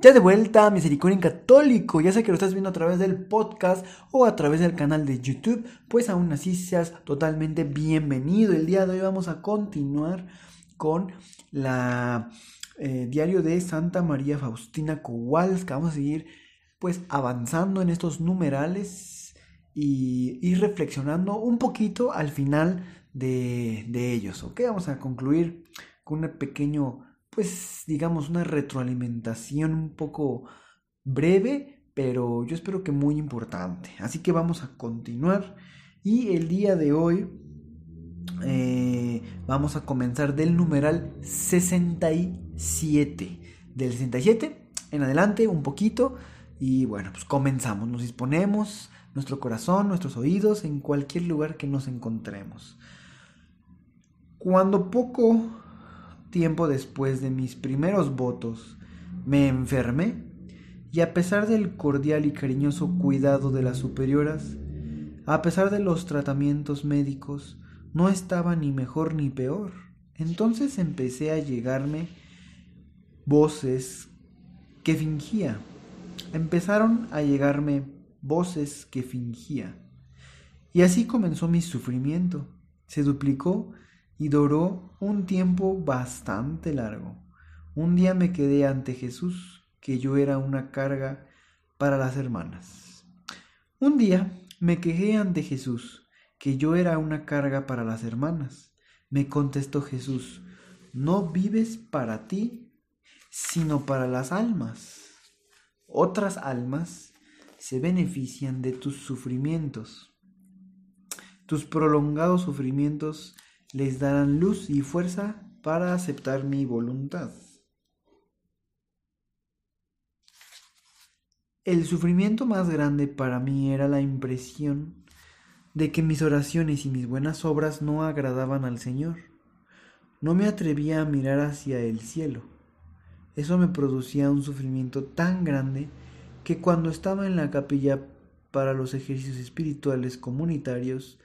Ya de vuelta Misericordia Católico, ya sé que lo estás viendo a través del podcast o a través del canal de YouTube, pues aún así seas totalmente bienvenido. El día de hoy vamos a continuar con la eh, diario de Santa María Faustina Kowalska. Vamos a seguir pues avanzando en estos numerales y reflexionando un poquito al final de, de ellos. ¿Ok? Vamos a concluir con un pequeño pues digamos una retroalimentación un poco breve, pero yo espero que muy importante. Así que vamos a continuar y el día de hoy eh, vamos a comenzar del numeral 67. Del 67 en adelante un poquito y bueno, pues comenzamos, nos disponemos nuestro corazón, nuestros oídos en cualquier lugar que nos encontremos. Cuando poco tiempo después de mis primeros votos, me enfermé y a pesar del cordial y cariñoso cuidado de las superioras, a pesar de los tratamientos médicos, no estaba ni mejor ni peor. Entonces empecé a llegarme voces que fingía. Empezaron a llegarme voces que fingía. Y así comenzó mi sufrimiento. Se duplicó y duró un tiempo bastante largo. Un día me quedé ante Jesús, que yo era una carga para las hermanas. Un día me quejé ante Jesús, que yo era una carga para las hermanas. Me contestó Jesús, no vives para ti, sino para las almas. Otras almas se benefician de tus sufrimientos. Tus prolongados sufrimientos les darán luz y fuerza para aceptar mi voluntad. El sufrimiento más grande para mí era la impresión de que mis oraciones y mis buenas obras no agradaban al Señor. No me atrevía a mirar hacia el cielo. Eso me producía un sufrimiento tan grande que cuando estaba en la capilla para los ejercicios espirituales comunitarios,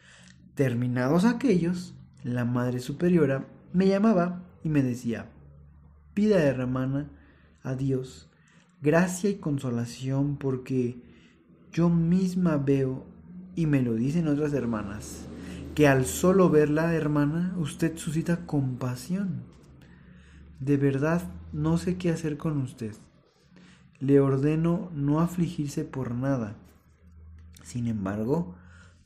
terminados aquellos, la Madre Superiora me llamaba y me decía, pida hermana a Dios gracia y consolación porque yo misma veo, y me lo dicen otras hermanas, que al solo verla, hermana, usted suscita compasión. De verdad no sé qué hacer con usted. Le ordeno no afligirse por nada. Sin embargo,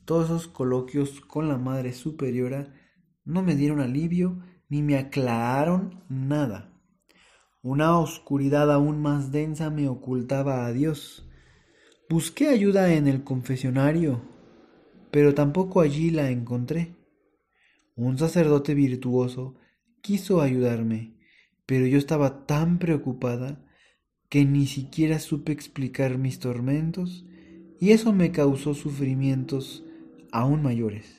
todos esos coloquios con la Madre Superiora no me dieron alivio ni me aclararon nada. Una oscuridad aún más densa me ocultaba a Dios. Busqué ayuda en el confesionario, pero tampoco allí la encontré. Un sacerdote virtuoso quiso ayudarme, pero yo estaba tan preocupada que ni siquiera supe explicar mis tormentos y eso me causó sufrimientos aún mayores.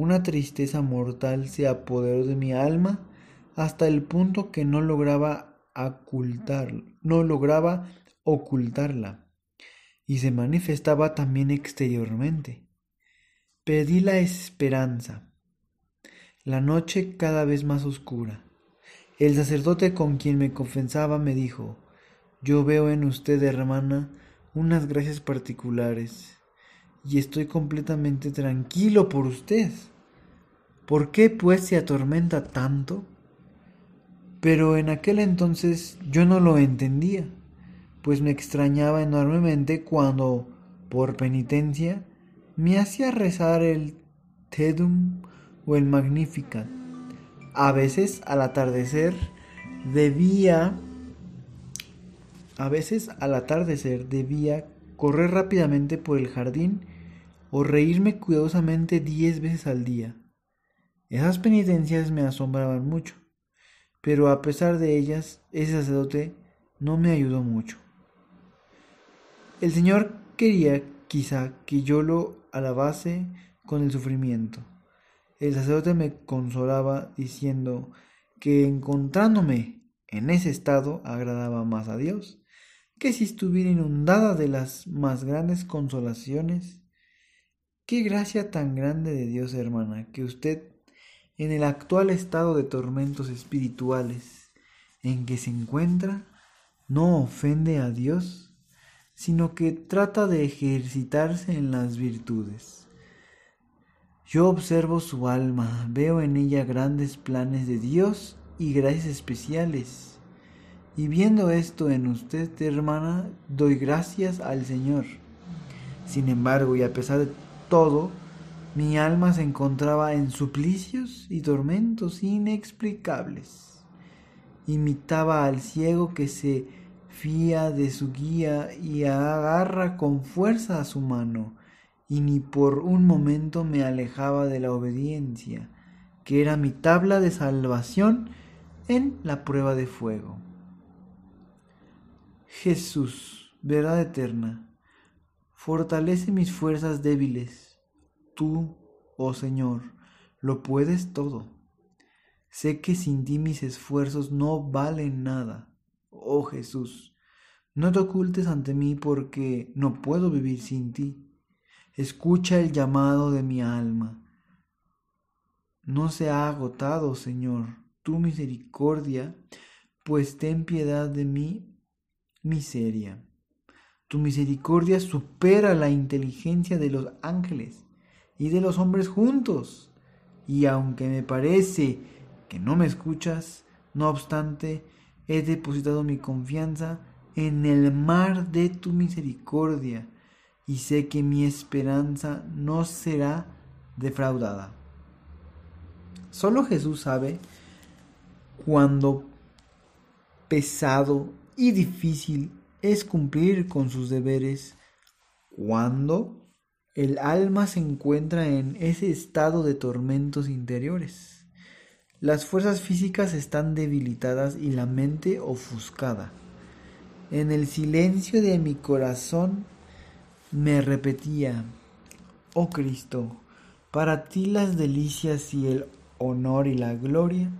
Una tristeza mortal se apoderó de mi alma hasta el punto que no lograba no lograba ocultarla y se manifestaba también exteriormente. Perdí la esperanza. La noche cada vez más oscura. El sacerdote con quien me confesaba me dijo, yo veo en usted, hermana, unas gracias particulares y estoy completamente tranquilo por usted. ¿Por qué pues se atormenta tanto? Pero en aquel entonces yo no lo entendía, pues me extrañaba enormemente cuando, por penitencia, me hacía rezar el Tedum o el Magnificat. A veces al atardecer debía a veces al atardecer debía correr rápidamente por el jardín o reírme cuidadosamente diez veces al día. Esas penitencias me asombraban mucho, pero a pesar de ellas, ese sacerdote no me ayudó mucho. El Señor quería quizá que yo lo alabase con el sufrimiento. El sacerdote me consolaba diciendo que encontrándome en ese estado agradaba más a Dios que si estuviera inundada de las más grandes consolaciones. Qué gracia tan grande de Dios, hermana, que usted, en el actual estado de tormentos espirituales en que se encuentra, no ofende a Dios, sino que trata de ejercitarse en las virtudes. Yo observo su alma, veo en ella grandes planes de Dios y gracias especiales. Y viendo esto en usted, hermana, doy gracias al Señor. Sin embargo, y a pesar de todo, mi alma se encontraba en suplicios y tormentos inexplicables. Imitaba al ciego que se fía de su guía y agarra con fuerza a su mano y ni por un momento me alejaba de la obediencia, que era mi tabla de salvación en la prueba de fuego. Jesús, verdad eterna, fortalece mis fuerzas débiles. Tú, oh Señor, lo puedes todo. Sé que sin ti mis esfuerzos no valen nada. Oh Jesús, no te ocultes ante mí porque no puedo vivir sin ti. Escucha el llamado de mi alma. No se ha agotado, Señor, tu misericordia, pues ten piedad de mi miseria. Tu misericordia supera la inteligencia de los ángeles y de los hombres juntos. Y aunque me parece que no me escuchas, no obstante, he depositado mi confianza en el mar de tu misericordia y sé que mi esperanza no será defraudada. Solo Jesús sabe cuándo pesado y difícil es cumplir con sus deberes, cuando el alma se encuentra en ese estado de tormentos interiores. Las fuerzas físicas están debilitadas y la mente ofuscada. En el silencio de mi corazón me repetía, oh Cristo, para ti las delicias y el honor y la gloria,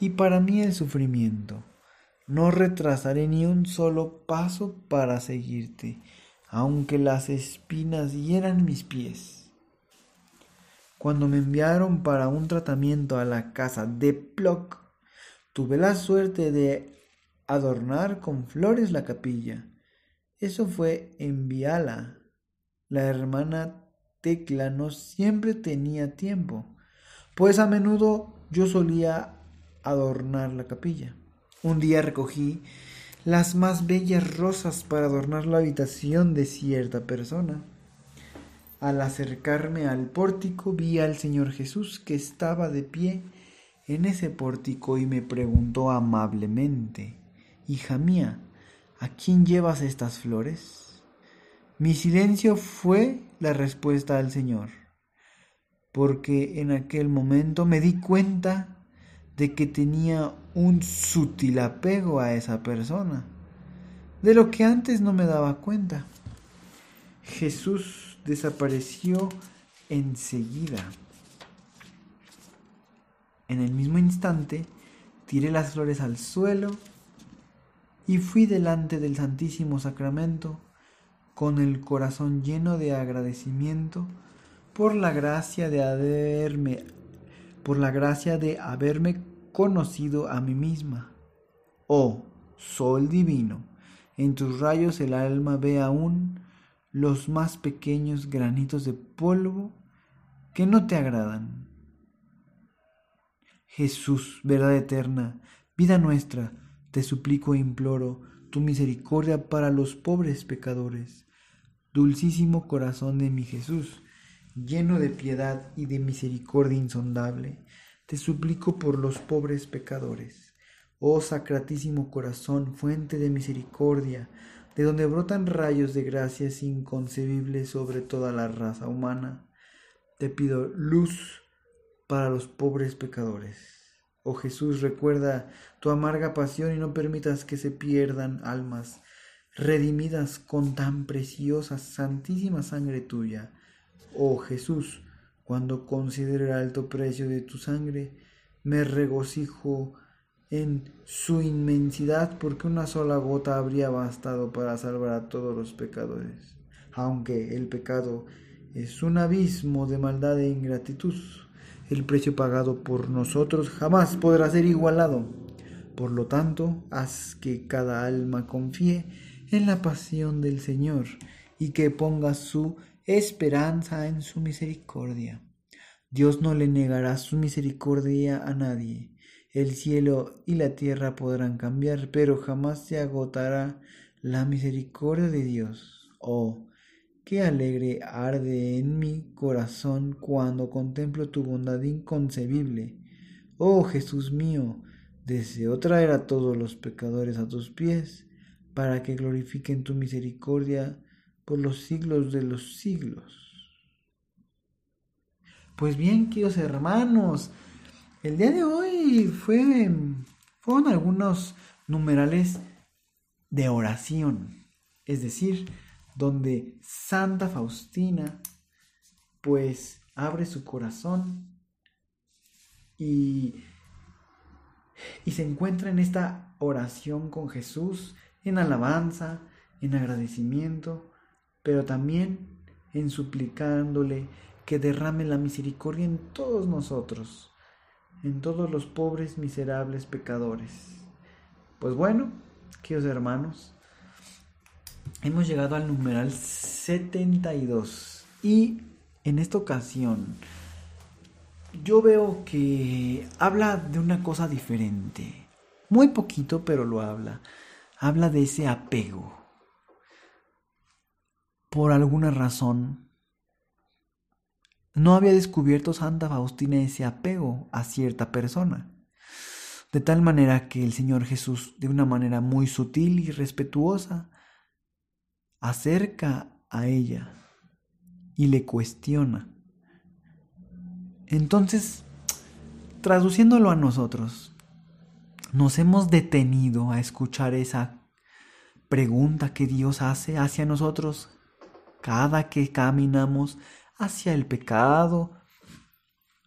y para mí el sufrimiento. No retrasaré ni un solo paso para seguirte, aunque las espinas hieran mis pies. Cuando me enviaron para un tratamiento a la casa de Plock, tuve la suerte de adornar con flores la capilla. Eso fue en Viala, la hermana Tecla no siempre tenía tiempo, pues a menudo yo solía adornar la capilla. Un día recogí las más bellas rosas para adornar la habitación de cierta persona. Al acercarme al pórtico vi al Señor Jesús que estaba de pie en ese pórtico y me preguntó amablemente, Hija mía, ¿a quién llevas estas flores? Mi silencio fue la respuesta al Señor, porque en aquel momento me di cuenta de que tenía un sutil apego a esa persona, de lo que antes no me daba cuenta. Jesús desapareció enseguida. En el mismo instante, tiré las flores al suelo y fui delante del Santísimo Sacramento con el corazón lleno de agradecimiento por la gracia de haberme por la gracia de haberme conocido a mí misma. Oh, sol divino, en tus rayos el alma ve aún los más pequeños granitos de polvo que no te agradan. Jesús, verdad eterna, vida nuestra, te suplico e imploro tu misericordia para los pobres pecadores Dulcísimo corazón de mi Jesús, lleno de piedad y de misericordia insondable, te suplico por los pobres pecadores. Oh sacratísimo corazón, fuente de misericordia, de donde brotan rayos de gracias inconcebibles sobre toda la raza humana, te pido luz para los pobres pecadores. Oh Jesús, recuerda tu amarga pasión y no permitas que se pierdan almas redimidas con tan preciosa, santísima sangre tuya. Oh Jesús, cuando considero el alto precio de tu sangre, me regocijo en su inmensidad porque una sola gota habría bastado para salvar a todos los pecadores. Aunque el pecado es un abismo de maldad e ingratitud, el precio pagado por nosotros jamás podrá ser igualado. Por lo tanto, haz que cada alma confíe en la pasión del Señor y que ponga su esperanza en su misericordia. Dios no le negará su misericordia a nadie. El cielo y la tierra podrán cambiar, pero jamás se agotará la misericordia de Dios. Oh, qué alegre arde en mi corazón cuando contemplo tu bondad inconcebible. Oh Jesús mío, deseo traer a todos los pecadores a tus pies para que glorifiquen tu misericordia por los siglos de los siglos. Pues bien, queridos hermanos, el día de hoy fue, fueron algunos numerales de oración, es decir, donde Santa Faustina pues abre su corazón y, y se encuentra en esta oración con Jesús en alabanza, en agradecimiento, pero también en suplicándole que derrame la misericordia en todos nosotros, en todos los pobres, miserables pecadores. Pues bueno, queridos hermanos, hemos llegado al numeral 72 y en esta ocasión yo veo que habla de una cosa diferente. Muy poquito, pero lo habla habla de ese apego. Por alguna razón, no había descubierto Santa Faustina ese apego a cierta persona. De tal manera que el Señor Jesús, de una manera muy sutil y respetuosa, acerca a ella y le cuestiona. Entonces, traduciéndolo a nosotros, nos hemos detenido a escuchar esa pregunta que Dios hace hacia nosotros cada que caminamos hacia el pecado,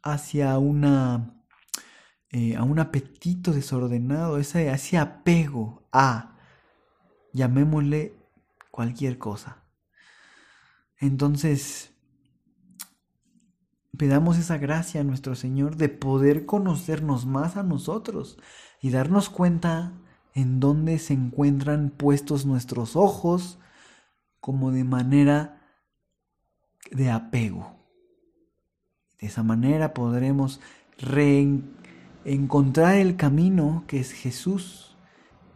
hacia una eh, a un apetito desordenado, ese, apego a, llamémosle cualquier cosa. Entonces, pedamos esa gracia a nuestro Señor de poder conocernos más a nosotros, y darnos cuenta en dónde se encuentran puestos nuestros ojos como de manera de apego. De esa manera podremos reencontrar el camino que es Jesús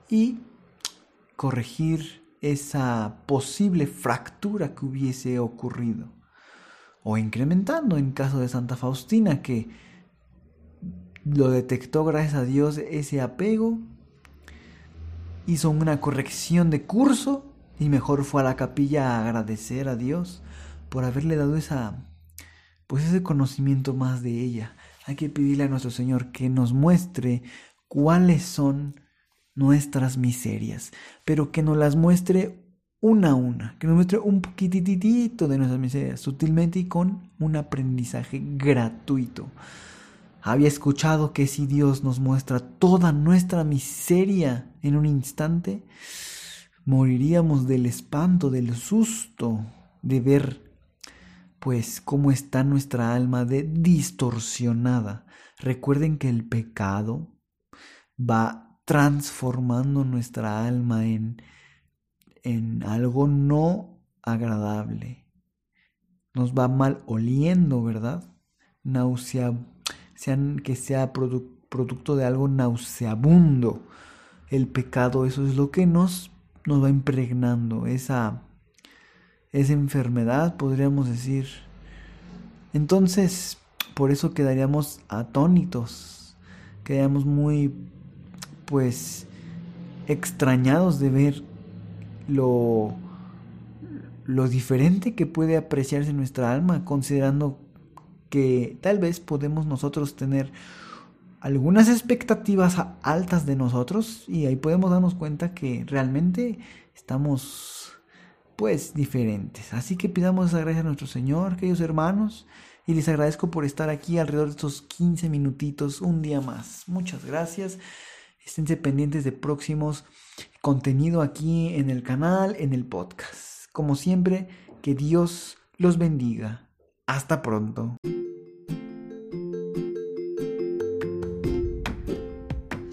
y corregir esa posible fractura que hubiese ocurrido. O incrementando en caso de Santa Faustina que lo detectó gracias a Dios ese apego, hizo una corrección de curso y mejor fue a la capilla a agradecer a Dios por haberle dado esa pues ese conocimiento más de ella. Hay que pedirle a nuestro Señor que nos muestre cuáles son nuestras miserias, pero que nos las muestre una a una, que nos muestre un poquititito de nuestras miserias, sutilmente y con un aprendizaje gratuito. Había escuchado que si Dios nos muestra toda nuestra miseria en un instante, moriríamos del espanto, del susto de ver pues cómo está nuestra alma de distorsionada. Recuerden que el pecado va transformando nuestra alma en, en algo no agradable. Nos va mal oliendo, ¿verdad? Náusea sean, que sea producto de algo nauseabundo. El pecado, eso es lo que nos, nos va impregnando, esa, esa enfermedad, podríamos decir. Entonces, por eso quedaríamos atónitos, quedaríamos muy, pues, extrañados de ver lo, lo diferente que puede apreciarse nuestra alma, considerando que tal vez podemos nosotros tener algunas expectativas altas de nosotros y ahí podemos darnos cuenta que realmente estamos pues diferentes. Así que pidamos esa gracia a nuestro Señor, queridos hermanos, y les agradezco por estar aquí alrededor de estos 15 minutitos, un día más. Muchas gracias. Esténse pendientes de próximos contenido aquí en el canal, en el podcast. Como siempre, que Dios los bendiga. Hasta pronto.